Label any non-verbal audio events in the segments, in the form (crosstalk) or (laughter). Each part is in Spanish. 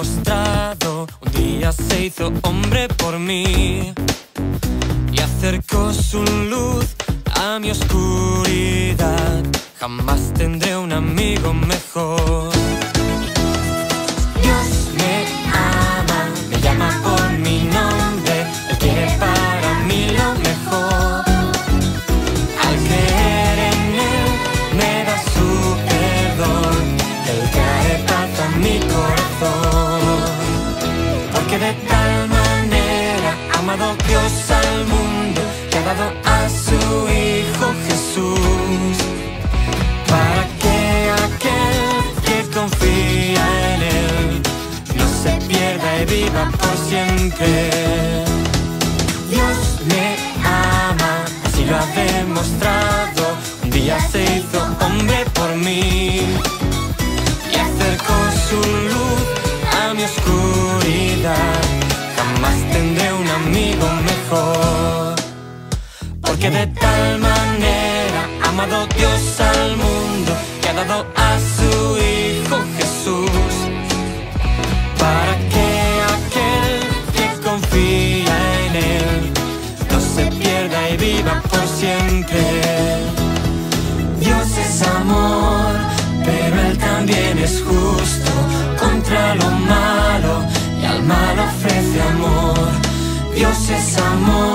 Un día se hizo hombre por mí y acercó su luz a mi oscuridad. Jamás tendré un amigo mejor. Al mundo, que ha dado a su Hijo Jesús, para que aquel que confía en Él no se pierda y viva por siempre. Dios me ama, así lo ha demostrado. Un día se hizo hombre por mí y acercó su Porque de tal manera ha amado Dios al mundo que ha dado a su Hijo Jesús para que aquel que confía en Él no se pierda y viva por siempre. Amor,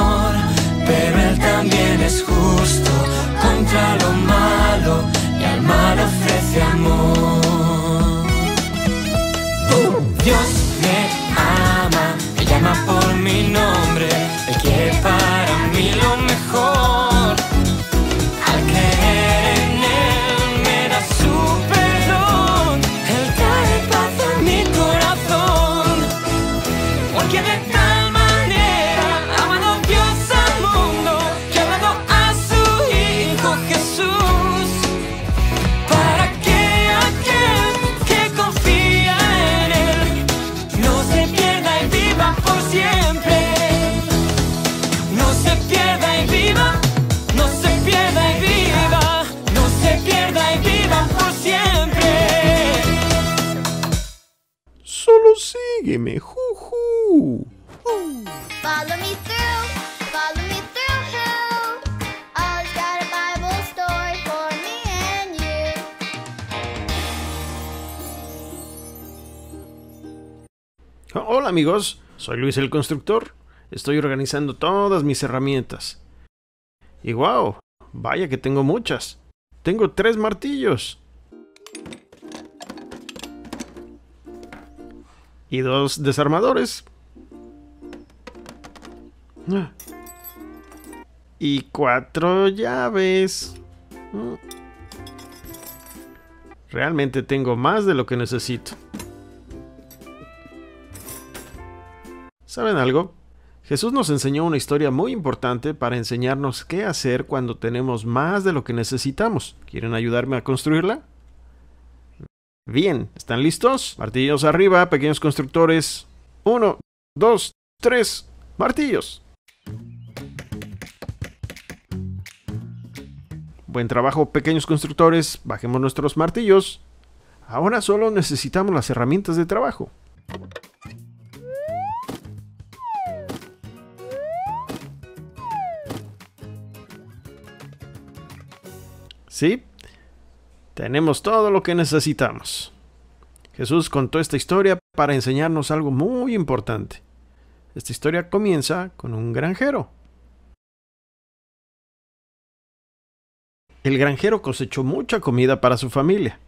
sígueme, juju. Follow me through, follow me through hell. Always got a Bible story for me and you. Hola amigos, soy Luis el Constructor. Estoy organizando todas mis herramientas. Y wow, vaya que tengo muchas. Tengo tres martillos. Y dos desarmadores. Y cuatro llaves. Realmente tengo más de lo que necesito. ¿Saben algo? Jesús nos enseñó una historia muy importante para enseñarnos qué hacer cuando tenemos más de lo que necesitamos. ¿Quieren ayudarme a construirla? Bien, ¿están listos? Martillos arriba, pequeños constructores. Uno, dos, tres, martillos. Buen trabajo, pequeños constructores. Bajemos nuestros martillos. Ahora solo necesitamos las herramientas de trabajo. ¿Sí? Tenemos todo lo que necesitamos. Jesús contó esta historia para enseñarnos algo muy importante. Esta historia comienza con un granjero. El granjero cosechó mucha comida para su familia.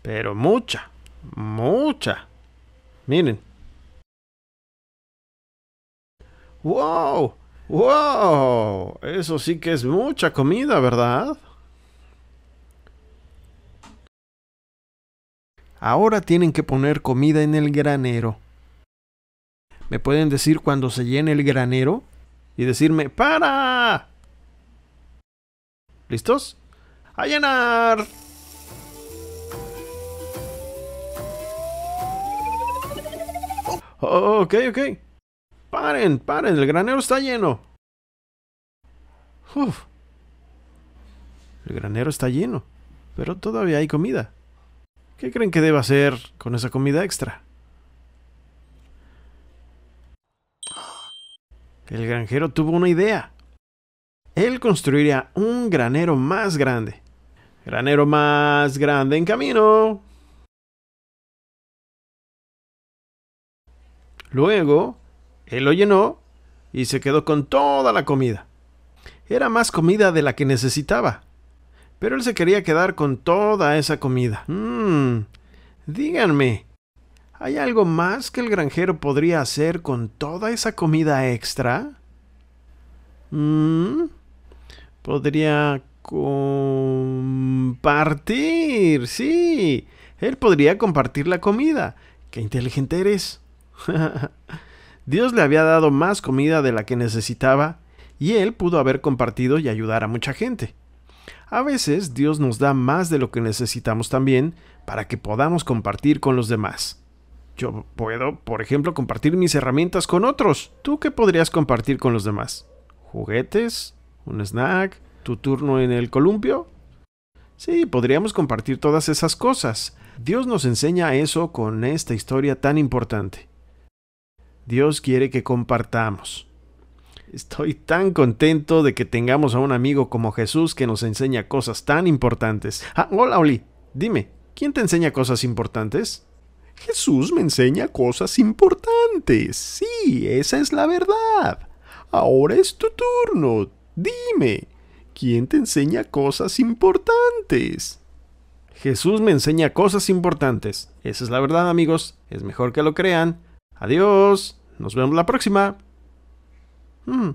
Pero mucha, mucha. Miren. ¡Wow! ¡Wow! Eso sí que es mucha comida, ¿verdad? Ahora tienen que poner comida en el granero. ¿Me pueden decir cuando se llene el granero? Y decirme, ¡para! ¿Listos? ¡A llenar! Oh, ok, ok. Paren, paren, el granero está lleno. Uf. El granero está lleno, pero todavía hay comida. ¿Qué creen que deba hacer con esa comida extra? El granjero tuvo una idea. Él construiría un granero más grande. Granero más grande en camino. Luego, él lo llenó y se quedó con toda la comida. Era más comida de la que necesitaba. Pero él se quería quedar con toda esa comida. Mmm. Díganme, ¿hay algo más que el granjero podría hacer con toda esa comida extra? Mmm. Podría compartir. Sí, él podría compartir la comida. Qué inteligente eres. (laughs) Dios le había dado más comida de la que necesitaba y él pudo haber compartido y ayudar a mucha gente. A veces Dios nos da más de lo que necesitamos también para que podamos compartir con los demás. Yo puedo, por ejemplo, compartir mis herramientas con otros. ¿Tú qué podrías compartir con los demás? ¿Juguetes? ¿Un snack? ¿Tu turno en el columpio? Sí, podríamos compartir todas esas cosas. Dios nos enseña eso con esta historia tan importante. Dios quiere que compartamos. Estoy tan contento de que tengamos a un amigo como Jesús que nos enseña cosas tan importantes. Ah, hola, Oli. Dime, ¿quién te enseña cosas importantes? Jesús me enseña cosas importantes. Sí, esa es la verdad. Ahora es tu turno. Dime, ¿quién te enseña cosas importantes? Jesús me enseña cosas importantes. Esa es la verdad, amigos. Es mejor que lo crean. Adiós. Nos vemos la próxima. Hmm.